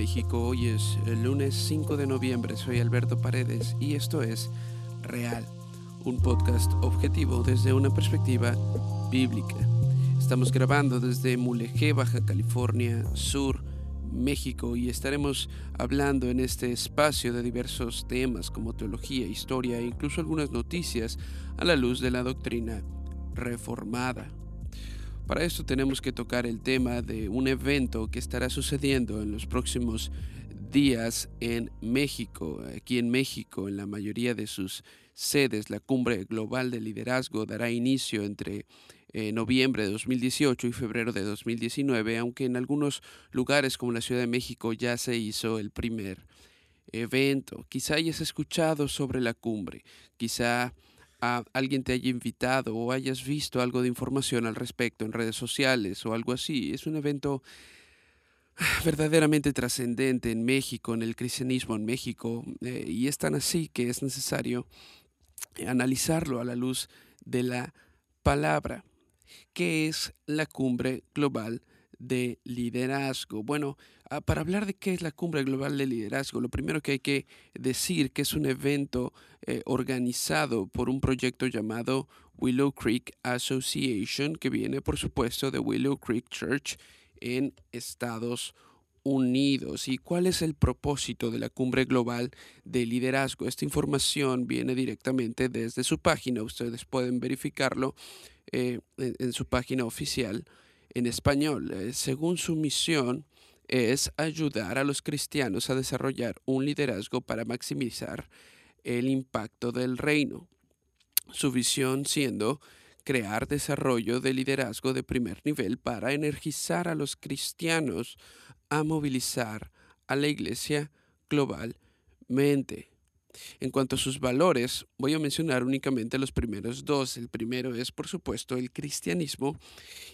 México. Hoy es el lunes 5 de noviembre. Soy Alberto Paredes y esto es Real, un podcast objetivo desde una perspectiva bíblica. Estamos grabando desde Mulegé, Baja California Sur, México y estaremos hablando en este espacio de diversos temas como teología, historia e incluso algunas noticias a la luz de la doctrina reformada. Para esto tenemos que tocar el tema de un evento que estará sucediendo en los próximos días en México. Aquí en México, en la mayoría de sus sedes, la Cumbre Global de Liderazgo dará inicio entre eh, noviembre de 2018 y febrero de 2019, aunque en algunos lugares como la Ciudad de México ya se hizo el primer evento. Quizá hayas escuchado sobre la cumbre, quizá alguien te haya invitado o hayas visto algo de información al respecto en redes sociales o algo así. Es un evento verdaderamente trascendente en México, en el cristianismo en México, eh, y es tan así que es necesario analizarlo a la luz de la palabra. ¿Qué es la cumbre global de liderazgo? Bueno, ah, para hablar de qué es la cumbre global de liderazgo, lo primero que hay que decir que es un evento eh, organizado por un proyecto llamado Willow Creek Association, que viene por supuesto de Willow Creek Church en Estados Unidos. ¿Y cuál es el propósito de la cumbre global de liderazgo? Esta información viene directamente desde su página, ustedes pueden verificarlo eh, en su página oficial en español. Eh, según su misión, es ayudar a los cristianos a desarrollar un liderazgo para maximizar el impacto del reino. Su visión siendo crear desarrollo de liderazgo de primer nivel para energizar a los cristianos a movilizar a la iglesia globalmente. En cuanto a sus valores, voy a mencionar únicamente los primeros dos. El primero es, por supuesto, el cristianismo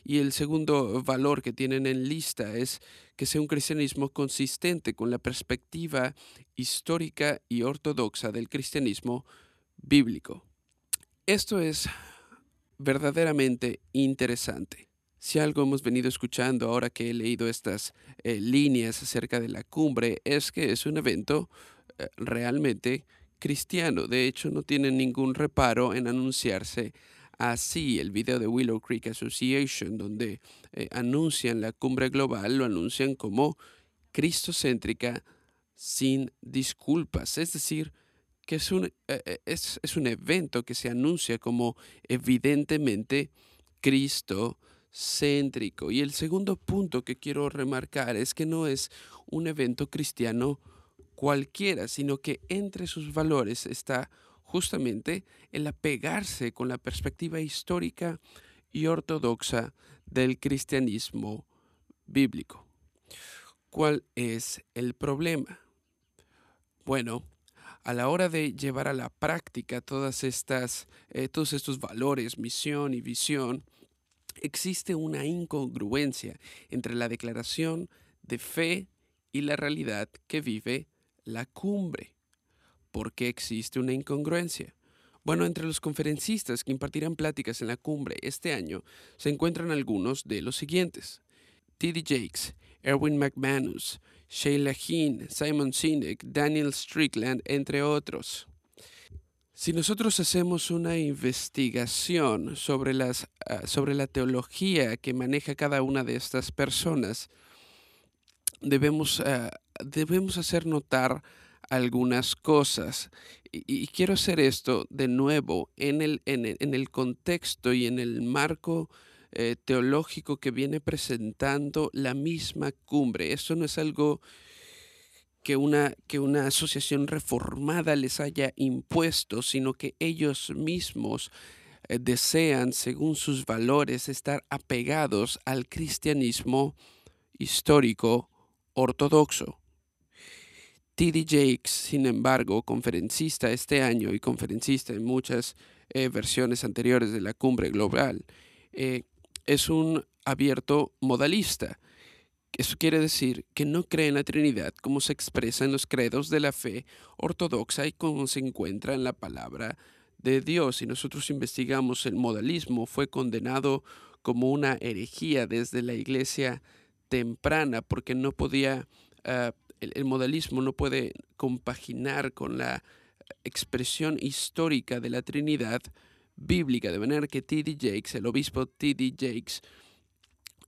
y el segundo valor que tienen en lista es que sea un cristianismo consistente con la perspectiva histórica y ortodoxa del cristianismo bíblico. Esto es verdaderamente interesante. Si algo hemos venido escuchando ahora que he leído estas eh, líneas acerca de la cumbre es que es un evento realmente cristiano. De hecho, no tienen ningún reparo en anunciarse así. El video de Willow Creek Association, donde eh, anuncian la cumbre global, lo anuncian como cristocéntrica sin disculpas. Es decir, que es un, eh, es, es un evento que se anuncia como evidentemente cristocéntrico. Y el segundo punto que quiero remarcar es que no es un evento cristiano cualquiera, sino que entre sus valores está justamente el apegarse con la perspectiva histórica y ortodoxa del cristianismo bíblico. ¿Cuál es el problema? Bueno, a la hora de llevar a la práctica todas estas, eh, todos estos valores, misión y visión, existe una incongruencia entre la declaración de fe y la realidad que vive la cumbre. ¿Por qué existe una incongruencia? Bueno, entre los conferencistas que impartirán pláticas en la cumbre este año se encuentran algunos de los siguientes. T.D. Jakes, Erwin McManus, Sheila Heen, Simon Sinek, Daniel Strickland, entre otros. Si nosotros hacemos una investigación sobre, las, ah, sobre la teología que maneja cada una de estas personas, debemos ah, debemos hacer notar algunas cosas. Y, quiero hacer esto de nuevo en el, en el, contexto y en el marco eh, teológico que viene presentando la misma cumbre. Esto no es algo que una, que una asociación reformada les haya impuesto, sino que ellos mismos eh, desean, según sus valores, estar apegados al cristianismo histórico ortodoxo. T.D. Jakes, sin embargo, conferencista este año y conferencista en muchas eh, versiones anteriores de la cumbre global, eh, es un abierto modalista. Eso quiere decir que no cree en la Trinidad como se expresa en los credos de la fe ortodoxa y como se encuentra en la palabra de Dios. Si nosotros investigamos el modalismo, fue condenado como una herejía desde la iglesia temprana porque no podía Ah, el, modalismo no puede compaginar con la expresión histórica de la Trinidad bíblica, de manera que T.D. Jakes, el obispo T.D. Jakes,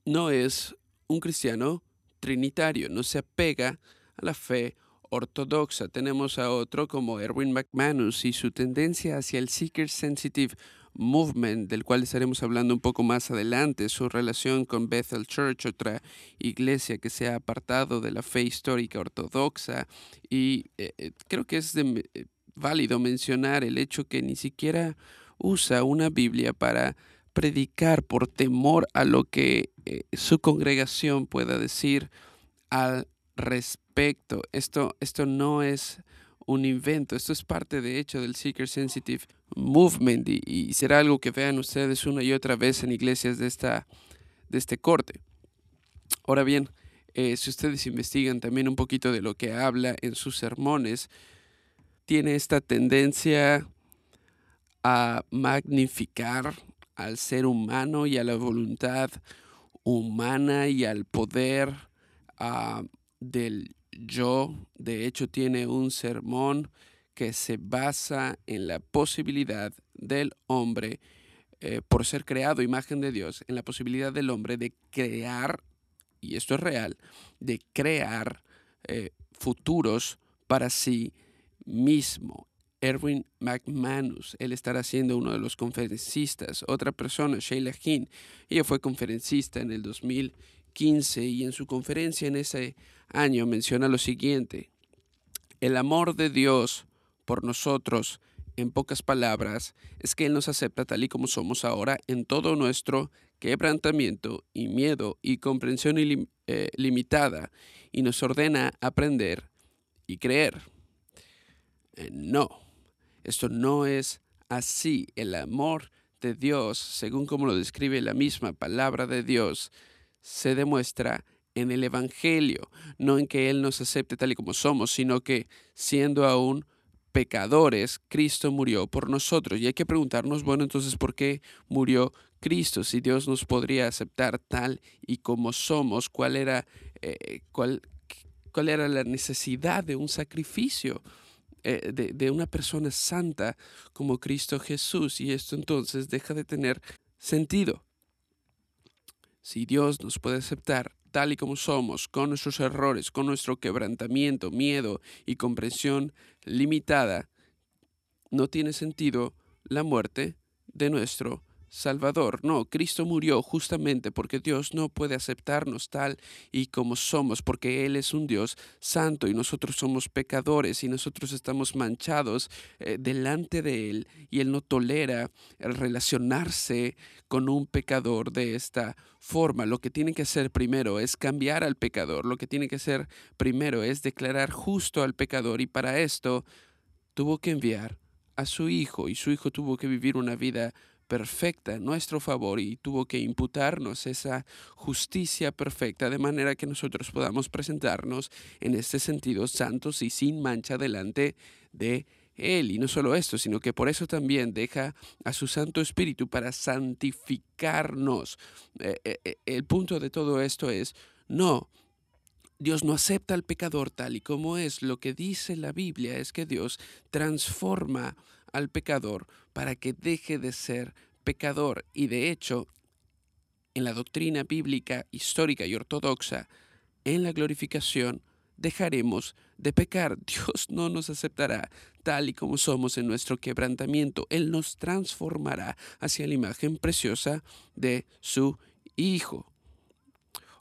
no es un cristiano trinitario, no se apega a la fe ortodoxa. Tenemos a otro como Erwin McManus y su tendencia hacia el seeker sensitive movement, del cual estaremos hablando un poco más adelante, su relación con Bethel Church, otra iglesia que se ha apartado de la fe histórica ortodoxa. Y eh, eh, creo que es eh, válido mencionar el hecho que ni siquiera usa una Biblia para predicar por temor a lo que su congregación pueda decir al respecto. Esto, esto no es un invento, esto es parte de hecho del Seeker Sensitive Movement y, será algo que vean ustedes una y otra vez en iglesias de, esta, de este corte. Ahora bien, eh, si ustedes investigan también un poquito de lo que habla en sus sermones, tiene esta tendencia a magnificar al ser humano y a la voluntad humana y al poder ah, del yo. De hecho, tiene un sermón que se basa en la posibilidad del hombre, eh, por ser creado imagen de Dios, en la posibilidad del hombre de crear, y esto es real, de crear eh, futuros para sí mismo. Erwin McManus, él estará siendo uno de los conferencistas. Otra persona, Sheila Hinn, ella fue conferencista en el 2015 y en su conferencia en ese año menciona lo siguiente. El amor de Dios por nosotros, en pocas palabras, es que Él nos acepta tal y como somos ahora en todo nuestro quebrantamiento y miedo y comprensión eh, limitada y nos ordena aprender y creer. Eh, no, esto no es así. El amor de Dios, según como lo describe la misma palabra de Dios, se demuestra en el Evangelio, no en que Él nos acepte tal y como somos, sino que siendo aún pecadores, Cristo murió por nosotros. Y hay que preguntarnos, bueno, entonces, ¿por qué murió Cristo? Si Dios nos podría aceptar tal y como somos, ¿cuál era, eh, cuál, cuál era la necesidad de un sacrificio? Eh, de, de una persona santa como Cristo Jesús y esto entonces deja de tener sentido. Si Dios nos puede aceptar tal y como somos, con nuestros errores, con nuestro quebrantamiento, miedo y comprensión limitada, no tiene sentido la muerte de nuestro Salvador. No, Cristo murió justamente porque Dios no puede aceptarnos tal y como somos, porque Él es un Dios santo y nosotros somos pecadores y nosotros estamos manchados eh, delante de Él y Él no tolera el relacionarse con un pecador de esta forma. Lo que tiene que hacer primero es cambiar al pecador, lo que tiene que hacer primero es declarar justo al pecador y para esto tuvo que enviar a su hijo y su hijo tuvo que vivir una vida perfecta nuestro favor y tuvo que imputarnos esa justicia perfecta de manera que nosotros podamos presentarnos en este sentido santos y sin mancha delante de él. Y no solo esto, sino que por eso también deja a su Santo Espíritu para santificarnos. Eh, eh, eh, el punto de todo esto es, no, Dios no acepta al pecador tal y como es. Lo que dice la Biblia es que Dios transforma al pecador para que deje de ser pecador. Y de hecho, en la doctrina bíblica histórica y ortodoxa, en la glorificación, dejaremos de pecar. Dios no nos aceptará tal y como somos en nuestro quebrantamiento. Él nos transformará hacia la imagen preciosa de su Hijo.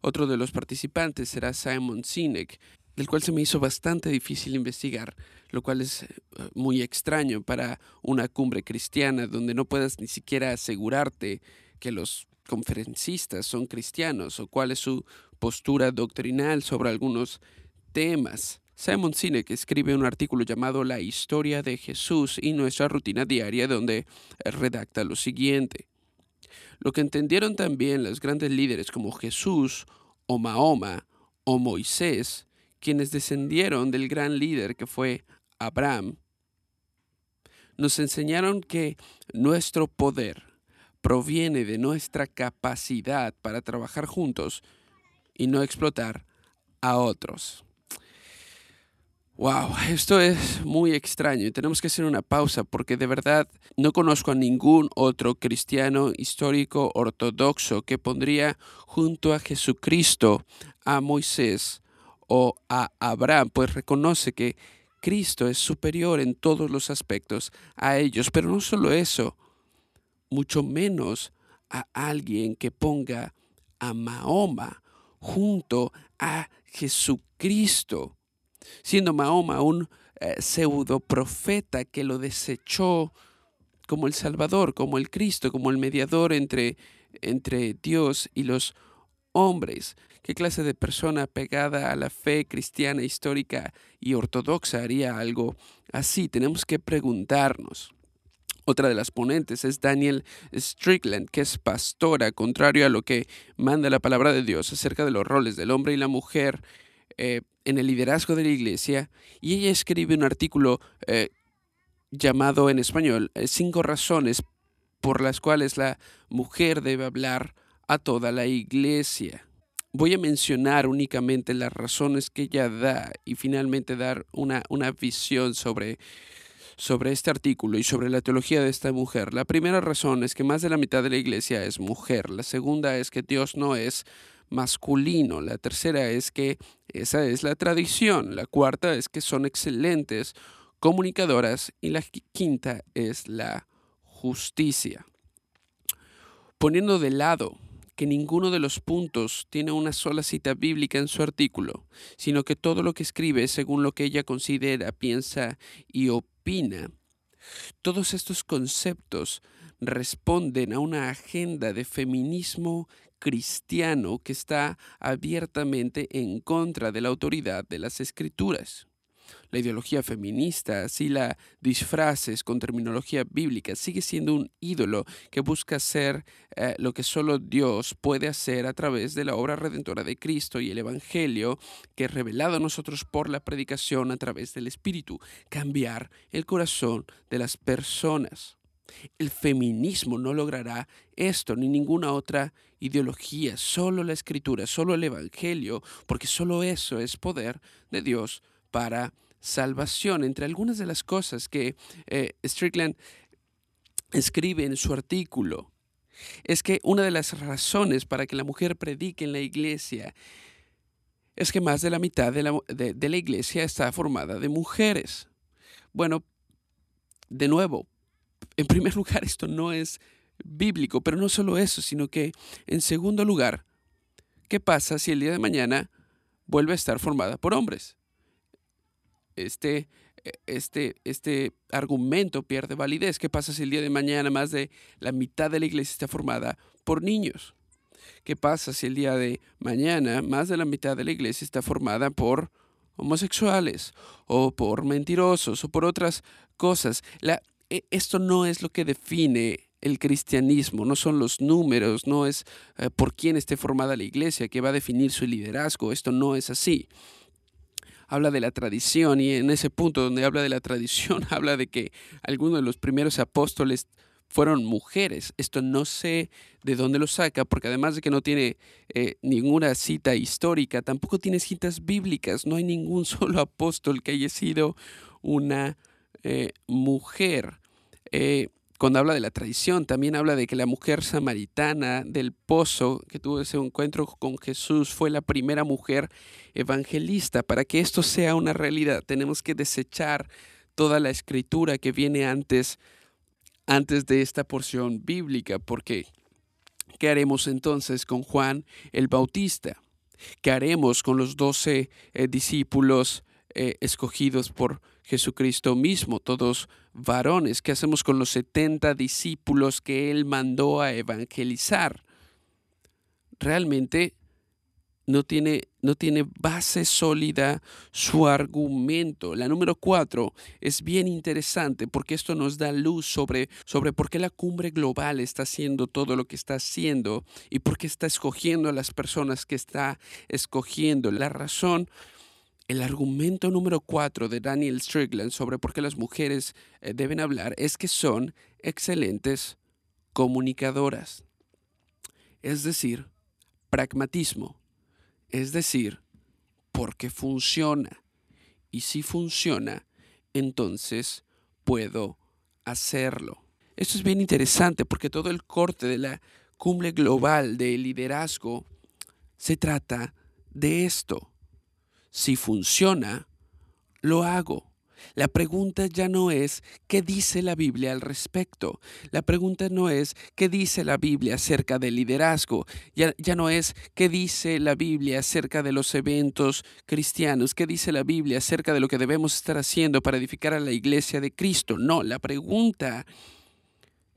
Otro de los participantes será Simon Sinek, del cual se me hizo bastante difícil investigar, lo cual es eh, muy extraño para una cumbre cristiana donde no puedas ni siquiera asegurarte que los conferencistas son cristianos o cuál es su postura doctrinal sobre algunos temas. Simon Sinek escribe un artículo llamado La historia de Jesús y nuestra rutina diaria donde redacta lo siguiente. Lo que entendieron también los grandes líderes como Jesús o Mahoma o Moisés quienes descendieron del gran líder que fue Abraham, nos enseñaron que nuestro poder proviene de nuestra capacidad para trabajar juntos y no explotar a otros. Wow, esto es muy extraño y tenemos que hacer una pausa porque de verdad no conozco a ningún otro cristiano histórico ortodoxo que pondría junto a Jesucristo a Moisés o a Abraham, pues reconoce que Cristo es superior en todos los aspectos a ellos, pero no solo eso, mucho menos a alguien que ponga a Mahoma junto a Jesucristo siendo Mahoma un eh, pseudo profeta que lo desechó como el Salvador, como el Cristo, como el mediador entre, entre Dios y los hombres. ¿Qué clase de persona pegada a la fe cristiana histórica y ortodoxa haría algo así? Tenemos que preguntarnos. Otra de las ponentes es Daniel Strickland, que es pastora, contrario a lo que manda la palabra de Dios acerca de los roles del hombre y la mujer eh, en el liderazgo de la iglesia y ella escribe un artículo eh, llamado en español eh, Cinco razones por las cuales la mujer debe hablar a toda la iglesia. Voy a mencionar únicamente las razones que ella da y finalmente dar una, una visión sobre, sobre este artículo y sobre la teología de esta mujer. La primera razón es que más de la mitad de la iglesia es mujer. La segunda es que Dios no es masculino. La tercera es que esa es la tradición. La cuarta es que son excelentes comunicadoras. Y la quinta es la justicia. Poniendo de lado que ninguno de los puntos tiene una sola cita bíblica en su artículo, sino que todo lo que escribe es según lo que ella considera, piensa y opina. Todos estos conceptos responden a una agenda de feminismo cristiano que está abiertamente en contra de la autoridad de las escrituras. La ideología feminista, si la disfraces con terminología bíblica, sigue siendo un ídolo que busca hacer eh, lo que solo Dios puede hacer a través de la obra redentora de Cristo y el Evangelio que es revelado a nosotros por la predicación a través del Espíritu, cambiar el corazón de las personas. El feminismo no logrará esto ni ninguna otra ideología, solo la escritura, solo el Evangelio, porque solo eso es poder de Dios para salvación. Entre algunas de las cosas que eh, Strickland escribe en su artículo, es que una de las razones para que la mujer predique en la iglesia es que más de la mitad de la, de la iglesia está formada de mujeres. Bueno, de nuevo, en primer lugar, esto no es bíblico, pero no solo eso, sino que en segundo lugar, ¿qué pasa si el día de mañana vuelve a estar formada por hombres? Este, este, este argumento pierde validez. ¿Qué pasa si el día de mañana más de la mitad de la iglesia está formada por niños? ¿Qué pasa si el día de mañana más de la mitad de la iglesia está formada por homosexuales o por mentirosos o por otras cosas? E, esto no es lo que define el cristianismo, no son los números, no es eh, por quién esté formada la iglesia que va a definir su liderazgo, esto no es así. Habla de la tradición y en ese punto donde habla de la tradición habla de que algunos de los primeros apóstoles fueron mujeres. Esto no sé de dónde lo saca, porque además de que no tiene eh, ninguna cita histórica, tampoco tiene citas bíblicas. No hay ningún solo apóstol que haya sido una eh, mujer. Eh, cuando habla de la tradición, también habla de que la mujer samaritana del pozo que tuvo ese encuentro con Jesús fue la primera mujer evangelista. Para que esto sea una realidad, tenemos que desechar toda la escritura que viene antes, antes de esta porción bíblica, porque ¿qué haremos entonces con Juan el Bautista? ¿Qué haremos con los doce eh, discípulos escogidos por Jesucristo mismo, todos varones. ¿Qué hacemos con los 70 discípulos que Él mandó a evangelizar? Realmente no tiene, no tiene base sólida su argumento. La número cuatro es bien interesante porque esto nos da luz sobre, sobre por qué la cumbre global está haciendo todo lo que está haciendo y por qué está escogiendo a las personas que está escogiendo. La razón el argumento número cuatro de Daniel Strickland sobre por qué las mujeres eh, deben hablar es que son excelentes comunicadoras. Es decir, pragmatismo. Es decir, porque funciona. y si funciona, entonces puedo hacerlo. Esto es bien interesante porque todo el corte de la cumbre global de liderazgo se trata de esto. Si funciona, lo hago. La pregunta ya no es qué dice la Biblia al respecto. La pregunta no es qué dice la Biblia acerca del liderazgo. Ya, ya, no es qué dice la Biblia acerca de los eventos cristianos. ¿Qué dice la Biblia acerca de lo que debemos estar haciendo para edificar a la iglesia de Cristo? No, la pregunta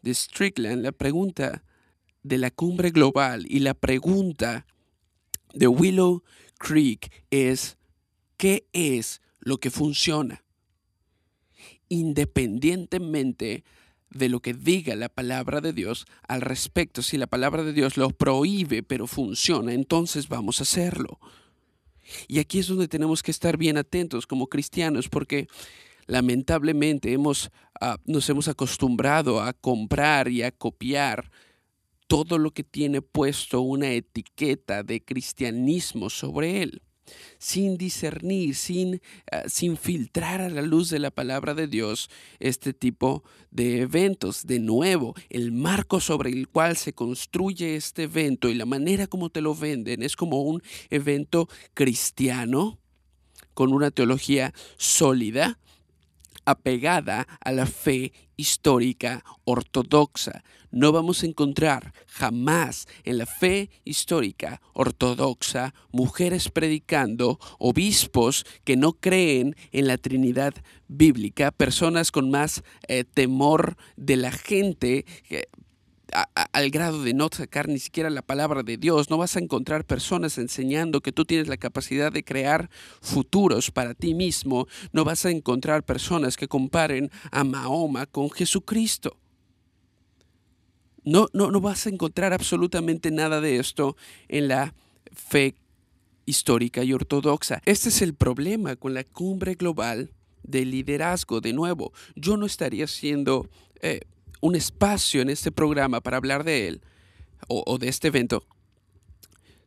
de Strickland, la pregunta de la cumbre global y la pregunta de Willow Creek es ¿qué es lo que funciona? independientemente de lo que diga la palabra de Dios al respecto. Si la palabra de Dios lo prohíbe, pero funciona, entonces vamos a hacerlo. Y aquí es donde tenemos que estar bien atentos como cristianos, porque lamentablemente hemos, ah, nos hemos acostumbrado a comprar y a copiar todo lo que tiene puesto una etiqueta de cristianismo sobre él sin discernir, sin, ah, sin filtrar a la luz de la palabra de Dios este tipo de eventos. De nuevo, el marco sobre el cual se construye este evento y la manera como te lo venden es como un evento cristiano con una teología sólida, apegada a la fe histórica ortodoxa. No vamos a encontrar jamás en la fe histórica ortodoxa mujeres predicando, obispos que no creen en la Trinidad bíblica, personas con más eh, temor de la gente, al grado de no sacar ni siquiera la palabra de Dios. No vas a encontrar personas enseñando que tú tienes la capacidad de crear futuros para ti mismo. No vas a encontrar personas que comparen a Mahoma con Jesucristo. No, no, no vas a encontrar absolutamente nada de esto en la fe histórica y ortodoxa. Este es el problema con la cumbre global de liderazgo. De nuevo, yo no estaría siendo eh, un espacio en este programa para hablar de él o, de este evento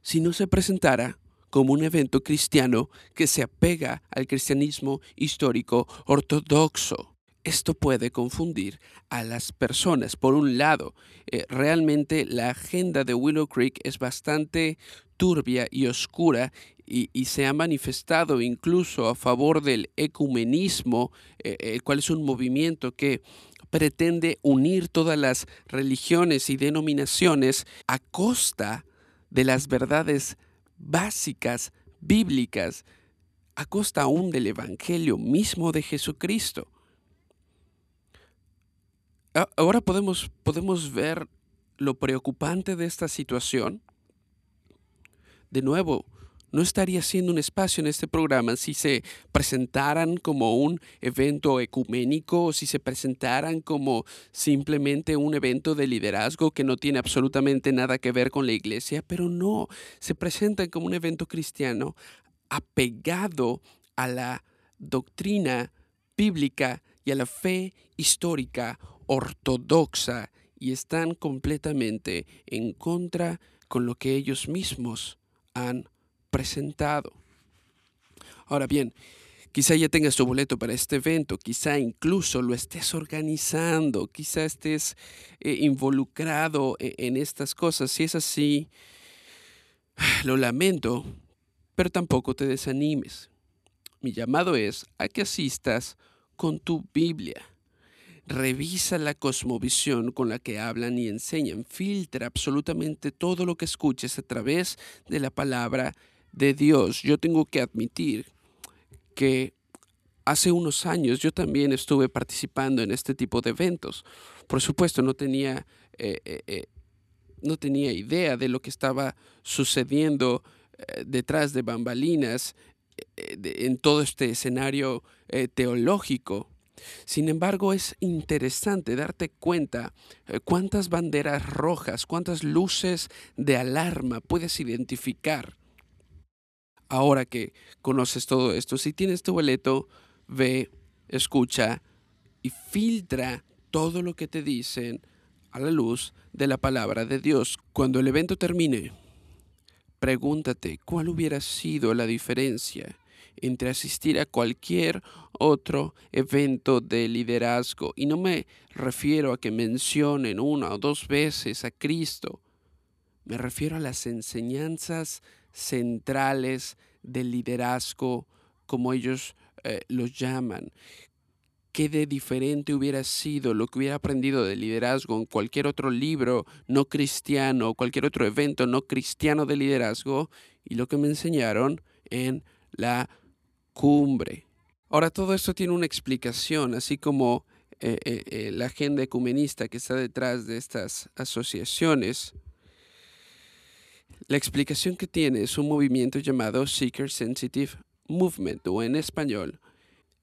si no se presentara como un evento cristiano que se apega al cristianismo histórico ortodoxo. Esto puede confundir a las personas. Por un lado, eh, realmente la agenda de Willow Creek es bastante turbia y oscura y, se ha manifestado incluso a favor del ecumenismo, eh, el cual es un movimiento que pretende unir todas las religiones y denominaciones a costa de las verdades básicas bíblicas, a costa aún del Evangelio mismo de Jesucristo. Ahora podemos, podemos ver lo preocupante de esta situación. De nuevo, no estaría siendo un espacio en este programa si se presentaran como un evento ecuménico o si se presentaran como simplemente un evento de liderazgo que no tiene absolutamente nada que ver con la iglesia, pero no, se presentan como un evento cristiano apegado a la doctrina bíblica y a la fe histórica ortodoxa y están completamente en contra con lo que ellos mismos han presentado. Ahora bien, quizá ya tengas tu boleto para este evento, quizá incluso lo estés organizando, quizá estés eh, involucrado e, en estas cosas. Si es así, lo lamento, pero tampoco te desanimes. Mi llamado es a que asistas con tu Biblia. Revisa la cosmovisión con la que hablan y enseñan. Filtra absolutamente todo lo que escuches a través de la palabra de Dios. Yo tengo que admitir que hace unos años yo también estuve participando en este tipo de eventos. Por supuesto, no tenía, eh, eh, eh, no tenía idea de lo que estaba sucediendo detrás de bambalinas en todo este escenario teológico. Sin embargo, es interesante darte cuenta cuántas banderas rojas, cuántas luces de alarma puedes identificar ahora que conoces todo esto, si tienes tu boleto, ve, escucha y filtra todo lo que te dicen a la luz de la palabra de Dios. Cuando el evento termine, pregúntate cuál hubiera sido la diferencia entre asistir a cualquier otro evento de liderazgo. Y no me refiero a que mencionen una o dos veces a Cristo. Me refiero a las enseñanzas centrales del liderazgo, como ellos eh, los llaman. ¿Qué de diferente hubiera sido lo que hubiera aprendido de liderazgo en cualquier otro libro no cristiano, cualquier otro evento no cristiano de liderazgo y lo que me enseñaron en la cumbre? Ahora, todo esto tiene una explicación, así como eh, eh, la agenda ecumenista que está detrás de estas asociaciones. La explicación que tiene es un movimiento llamado Seeker Sensitive Movement, o en español,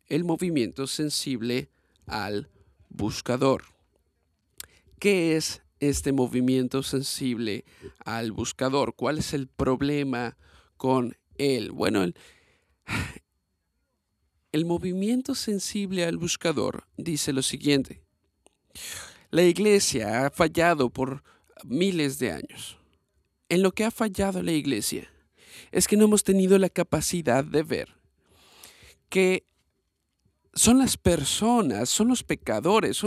el movimiento sensible al buscador. ¿Qué es este movimiento sensible al buscador? ¿Cuál es el problema con él? Bueno, el, el movimiento sensible al buscador dice lo siguiente. La iglesia ha fallado por miles de años. En lo que ha fallado la iglesia es que no hemos tenido la capacidad de ver que son las personas, son los pecadores,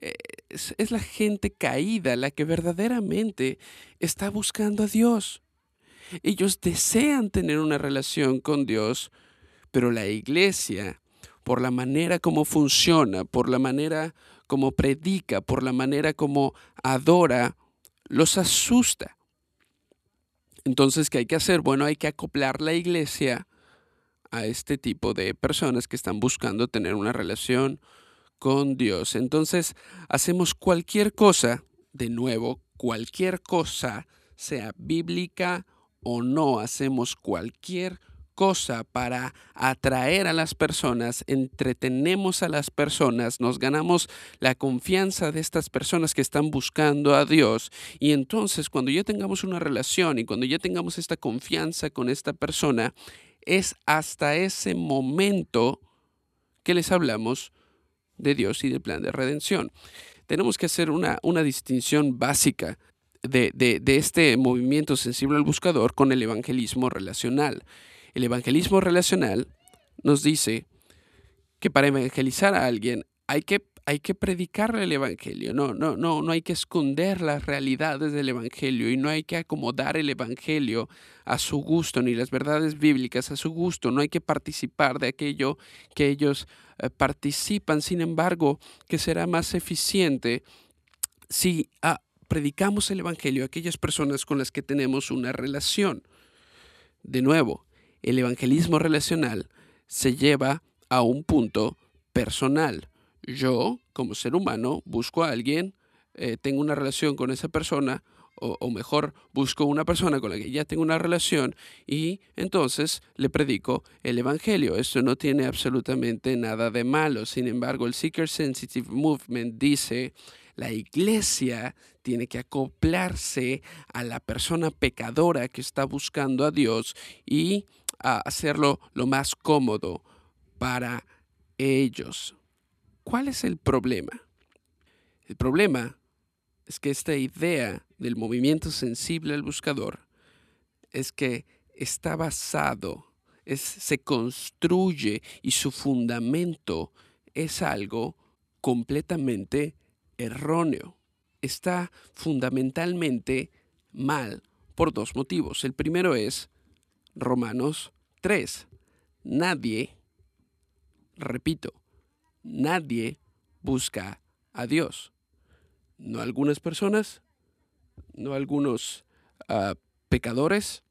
eh, es la gente caída la que verdaderamente está buscando a Dios. Ellos desean tener una relación con Dios, pero la iglesia, por la manera como funciona, por la manera como predica, por la manera como adora, los asusta. Entonces, ¿qué hay que hacer? Bueno, hay que acoplar la iglesia a este tipo de personas que están buscando tener una relación con Dios. Entonces, hacemos cualquier cosa, de nuevo, cualquier cosa, sea bíblica o no, hacemos cualquier cosa para atraer a las personas, entretenemos a las personas, nos ganamos la confianza de estas personas que están buscando a Dios. Y entonces cuando ya tengamos una relación y cuando ya tengamos esta confianza con esta persona, es hasta ese momento que les hablamos de Dios y del plan de redención. Tenemos que hacer una, una distinción básica de, de, este movimiento sensible al buscador con el evangelismo relacional. El evangelismo relacional nos dice que para evangelizar a alguien hay que hay que predicarle el evangelio, no, no, no, no hay que esconder las realidades del evangelio y no hay que acomodar el evangelio a su gusto ni las verdades bíblicas a su gusto, no hay que participar de aquello que ellos eh, participan, sin embargo, que será más eficiente si ah, predicamos el evangelio a aquellas personas con las que tenemos una relación. De nuevo, el evangelismo relacional se lleva a un punto personal yo, como ser humano, busco a alguien, eh, tengo una relación con esa persona, o, mejor, busco una persona con la que ya tengo una relación y entonces le predico el Evangelio. Esto no tiene absolutamente nada de malo. Sin embargo, el Seeker Sensitive Movement dice, la iglesia tiene que acoplarse a la persona pecadora que está buscando a Dios y hacerlo lo más cómodo para ellos. ¿Cuál es el problema? El problema es que esta idea del movimiento sensible al buscador es que está basado, es, se construye y su fundamento es algo completamente erróneo. Está fundamentalmente mal por dos motivos. El primero es Romanos 3. Nadie, repito, nadie busca a Dios. No algunas personas, no algunos ah, pecadores,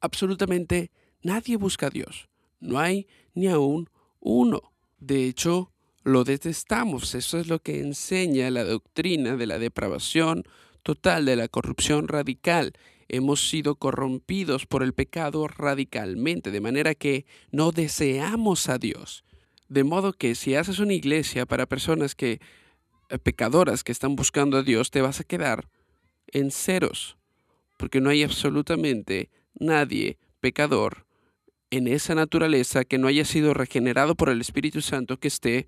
absolutamente nadie busca a Dios. No hay ni aún uno. De hecho, lo detestamos. Eso es lo que enseña la doctrina de la depravación total, de la corrupción radical. Hemos sido corrompidos por el pecado radicalmente, de manera que no deseamos a Dios. De modo que si haces una iglesia para personas que eh, pecadoras que están buscando a Dios, te vas a quedar en ceros, porque no hay absolutamente nadie pecador en esa naturaleza que no haya sido regenerado por el Espíritu Santo que esté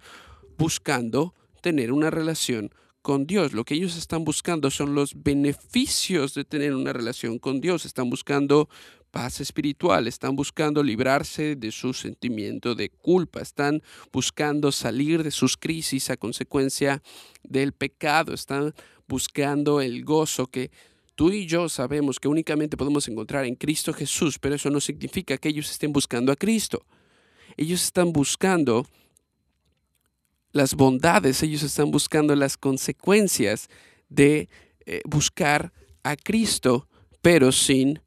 buscando tener una relación con Dios. Lo que ellos están buscando son los beneficios de tener una relación con Dios. Están buscando paz espiritual, están buscando librarse de su sentimiento de culpa, están buscando salir de sus crisis a consecuencia del pecado, están buscando el gozo que tú y yo sabemos que únicamente podemos encontrar en Cristo Jesús, pero eso no significa que ellos estén buscando a Cristo. Ellos están buscando las bondades, ellos están buscando las consecuencias de eh, buscar a Cristo, pero sin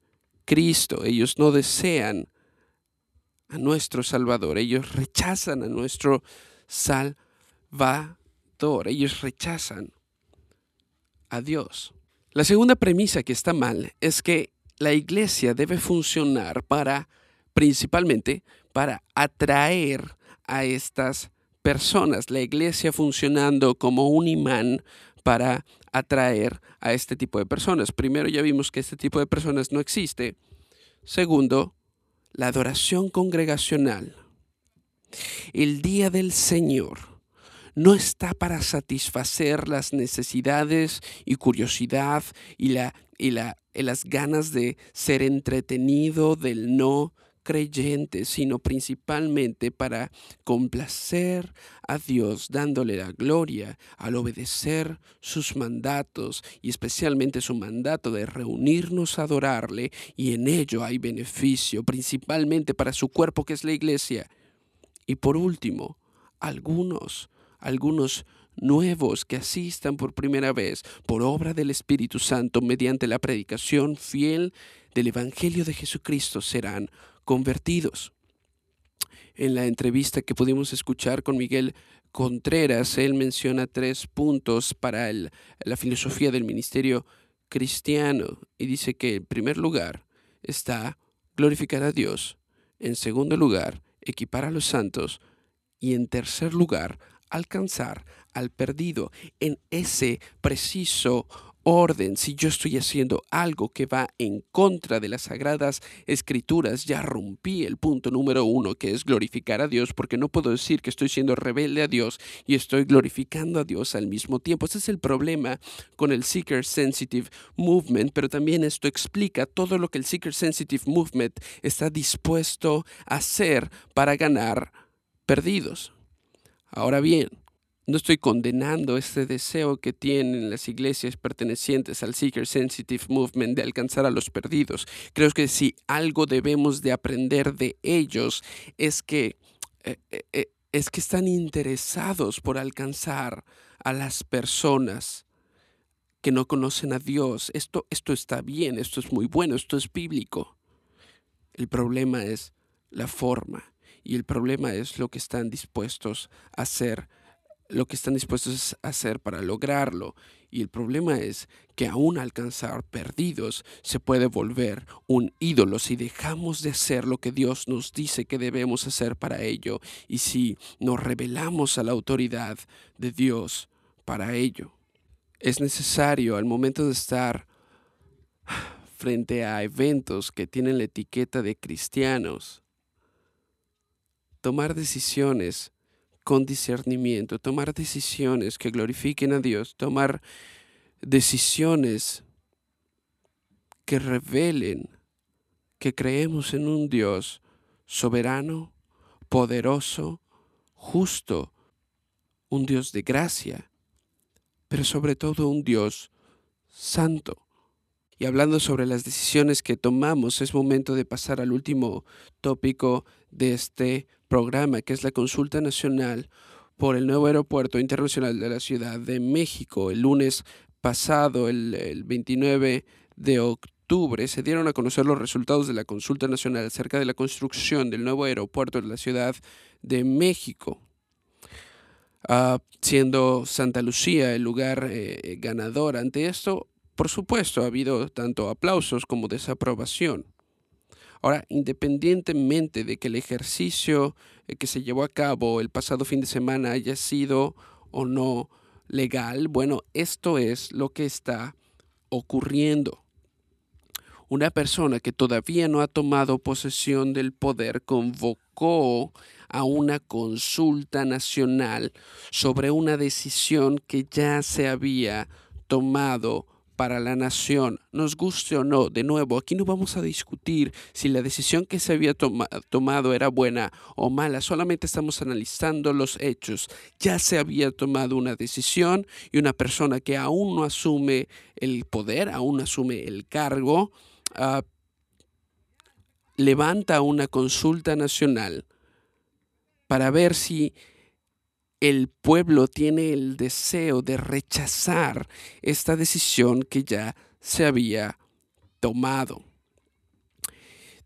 Cristo. Ellos no desean a nuestro Salvador. Ellos rechazan a nuestro Salvador. Ellos rechazan a Dios. La segunda premisa que está mal es que la iglesia debe funcionar para, principalmente, para atraer a estas personas. La iglesia funcionando como un imán para atraer a este tipo de personas. Primero ya vimos que este tipo de personas no existe. Segundo, la adoración congregacional. El día del Señor no está para satisfacer las necesidades y curiosidad y, la, y, la, y las ganas de ser entretenido del no creyente, sino principalmente para complacer a Dios, dándole la gloria al obedecer sus mandatos y especialmente su mandato de reunirnos a adorarle y en ello hay beneficio, principalmente para su cuerpo que es la iglesia. Y por último, algunos, algunos nuevos que asistan por primera vez por obra del Espíritu Santo mediante la predicación fiel del Evangelio de Jesucristo serán convertidos. En la entrevista que pudimos escuchar con Miguel Contreras, él menciona tres puntos para la filosofía del ministerio cristiano y dice que en primer lugar está glorificar a Dios, en segundo lugar equipar a los santos y en tercer lugar alcanzar al perdido en ese preciso orden, si yo estoy haciendo algo que va en contra de las sagradas escrituras, ya rompí el punto número uno, que es glorificar a Dios, porque no puedo decir que estoy siendo rebelde a Dios y estoy glorificando a Dios al mismo tiempo. Ese es el problema con el Seeker Sensitive Movement, pero también esto explica todo lo que el Seeker Sensitive Movement está dispuesto a hacer para ganar perdidos. Ahora bien, no estoy condenando este deseo que tienen las iglesias pertenecientes al Seeker Sensitive Movement de alcanzar a los perdidos. Creo que si algo debemos de aprender de ellos es que, eh, eh, eh, es que están interesados por alcanzar a las personas que no conocen a Dios. Esto, esto está bien, esto es muy bueno, esto es bíblico. El problema es la forma y el problema es lo que están dispuestos a hacer lo que están dispuestos a hacer para lograrlo. Y el problema es que aún alcanzar perdidos se puede volver un ídolo si dejamos de hacer lo que Dios nos dice que debemos hacer para ello y si nos revelamos a la autoridad de Dios para ello. Es necesario al momento de estar frente a eventos que tienen la etiqueta de cristianos, tomar decisiones con discernimiento, tomar decisiones que glorifiquen a Dios, tomar decisiones que revelen que creemos en un Dios soberano, poderoso, justo, un Dios de gracia, pero sobre todo un Dios santo. Y hablando sobre las decisiones que tomamos, es momento de pasar al último tópico de este programa, que es la consulta nacional por el nuevo aeropuerto internacional de la Ciudad de México. El lunes pasado, el, 29 de octubre, se dieron a conocer los resultados de la consulta nacional acerca de la construcción del nuevo aeropuerto de la Ciudad de México. Ah, siendo Santa Lucía el lugar eh, ganador ante esto, por supuesto, ha habido tanto aplausos como desaprobación. Ahora, independientemente de que el ejercicio eh, que se llevó a cabo el pasado fin de semana haya sido o no legal, bueno, esto es lo que está ocurriendo. una persona que todavía no ha tomado posesión del poder convocó a una consulta nacional sobre una decisión que ya se había tomado para la nación, nos guste o no. De nuevo, aquí no vamos a discutir si la decisión que se había tomado era buena o mala, solamente estamos analizando los hechos. Ya se había tomado una decisión y una persona que aún no asume el poder, aún no asume el cargo, uh, levanta una consulta nacional para ver si el pueblo tiene el deseo de rechazar esta decisión que ya se había tomado.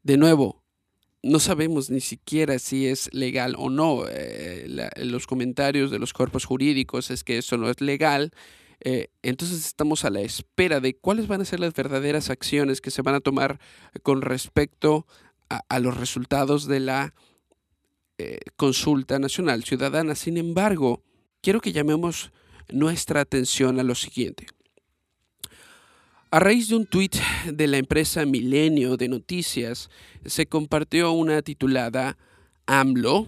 De nuevo, no sabemos ni siquiera si es legal o no. Eh, los comentarios de los cuerpos jurídicos es que eso no es legal. Eh, entonces estamos a la espera de cuáles van a ser las verdaderas acciones que se van a tomar con respecto a los resultados de la eh, consulta nacional ciudadana. Sin embargo, quiero que llamemos nuestra atención a lo siguiente. A raíz de un tuit de la empresa Milenio de Noticias, se compartió una titulada AMLO,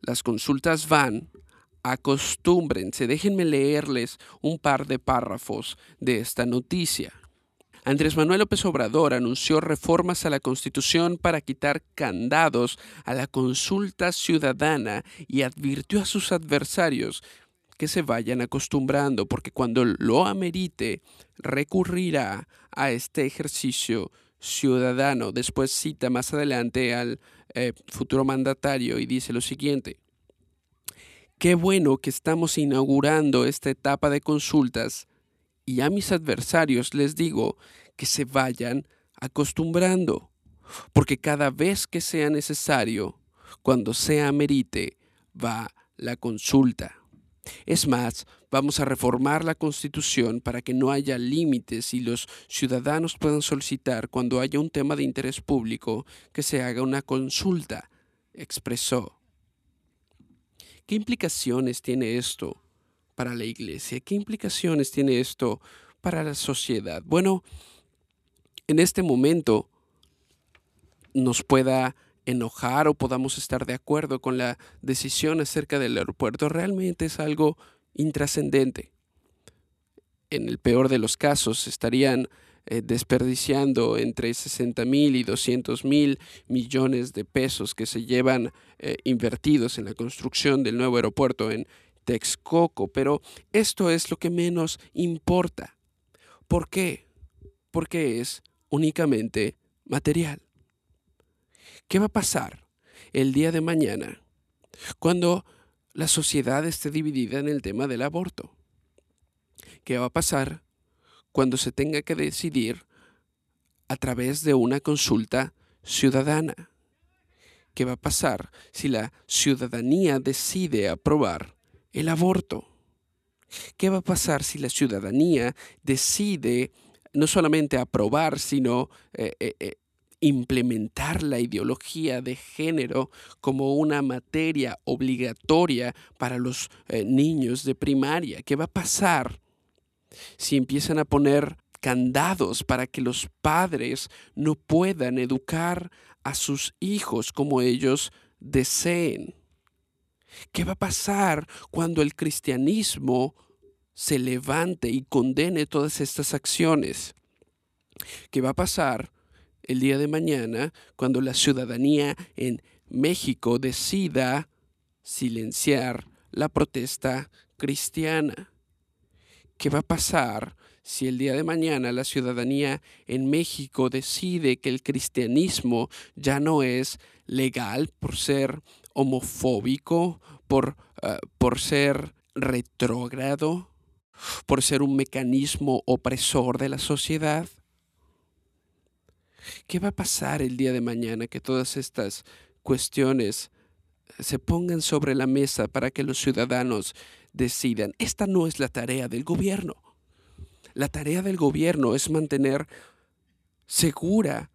las consultas van, acostúmbrense, déjenme leerles un par de párrafos de esta noticia. Andrés Manuel López Obrador anunció reformas a la Constitución para quitar candados a la consulta ciudadana y advirtió a sus adversarios que se vayan acostumbrando, porque cuando lo amerite, recurrirá a este ejercicio ciudadano. Después cita más adelante al eh, futuro mandatario y dice lo siguiente. Qué bueno que estamos inaugurando esta etapa de consultas y a mis adversarios les digo que se vayan acostumbrando, porque cada vez que sea necesario, cuando sea merite, va la consulta. Es más, vamos a reformar la Constitución para que no haya límites y los ciudadanos puedan solicitar cuando haya un tema de interés público que se haga una consulta, expresó. ¿Qué implicaciones tiene esto para la iglesia? ¿Qué implicaciones tiene esto para la sociedad? Bueno, en este momento nos pueda enojar o podamos estar de acuerdo con la decisión acerca del aeropuerto, realmente es algo intrascendente. En el peor de los casos estarían eh, desperdiciando entre 60 mil y 200 mil millones de pesos que se llevan eh, invertidos en la construcción del nuevo aeropuerto en Texcoco, pero esto es lo que menos importa. ¿Por qué? Porque es únicamente material. ¿Qué va a pasar el día de mañana cuando la sociedad esté dividida en el tema del aborto? ¿Qué va a pasar cuando se tenga que decidir a través de una consulta ciudadana? ¿Qué va a pasar si la ciudadanía decide aprobar el aborto? ¿Qué va a pasar si la ciudadanía decide no solamente aprobar, sino eh, eh, eh, implementar la ideología de género como una materia obligatoria para los niños de primaria. ¿Qué va a pasar si empiezan a poner candados para que los padres no puedan educar a sus hijos como ellos deseen? ¿Qué va a pasar cuando el cristianismo se levante y condene todas estas acciones. ¿Qué va a pasar el día de mañana cuando la ciudadanía en México decida silenciar la protesta cristiana? ¿Qué va a pasar si el día de mañana la ciudadanía en México decide que el cristianismo ya no es legal por ser homofóbico, por, ah, por ser retrógrado, por ser un mecanismo opresor de la sociedad? ¿Qué va a pasar el día de mañana que todas estas cuestiones se pongan sobre la mesa para que los ciudadanos decidan? Esta no es la tarea del gobierno. La tarea del gobierno es mantener segura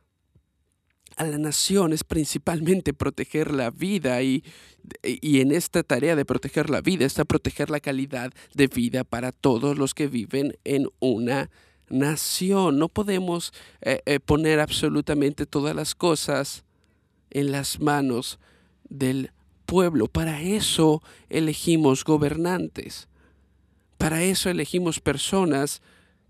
a la nación es principalmente proteger la vida y, y, en esta tarea de proteger la vida está proteger la calidad de vida para todos los que viven en una nación. No podemos eh, eh, poner absolutamente todas las cosas en las manos del pueblo. Para eso elegimos gobernantes. Para eso elegimos personas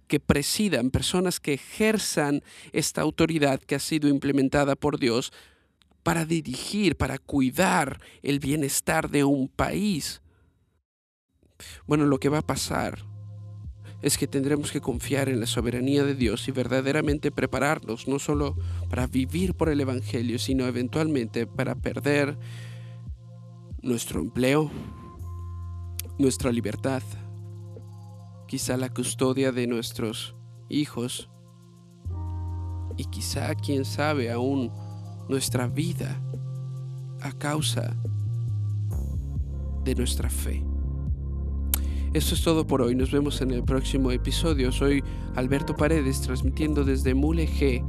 que presidan, personas que ejerzan esta autoridad que ha sido implementada por Dios para dirigir, para cuidar el bienestar de un país. Bueno, lo que va a pasar es que tendremos que confiar en la soberanía de Dios y verdaderamente prepararnos no solo para vivir por el Evangelio, sino eventualmente para perder nuestro empleo, nuestra libertad, quizá la custodia de nuestros hijos y quizá, quién sabe, aún nuestra vida a causa de nuestra fe. Esto es todo por hoy. Nos vemos en el próximo episodio. Soy Alberto Paredes transmitiendo desde Mule G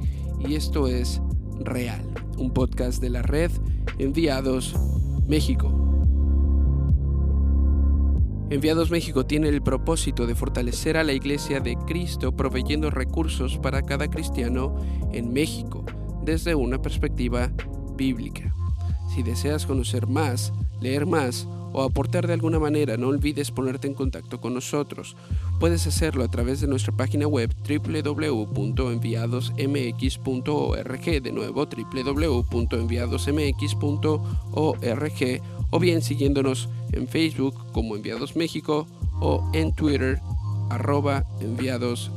y esto es Real, un podcast de la red Enviados México. Enviados México tiene el propósito de fortalecer a la Iglesia de Cristo proveyendo recursos para cada cristiano en México desde una perspectiva bíblica. Si deseas conocer más, leer más o aportar de alguna manera, no olvides ponerte en contacto con nosotros. Puedes hacerlo a través de nuestra página web www.enviadosmx.org, de nuevo www.enviadosmx.org, o bien siguiéndonos en Facebook como Enviados México o en Twitter arroba enviadosmx.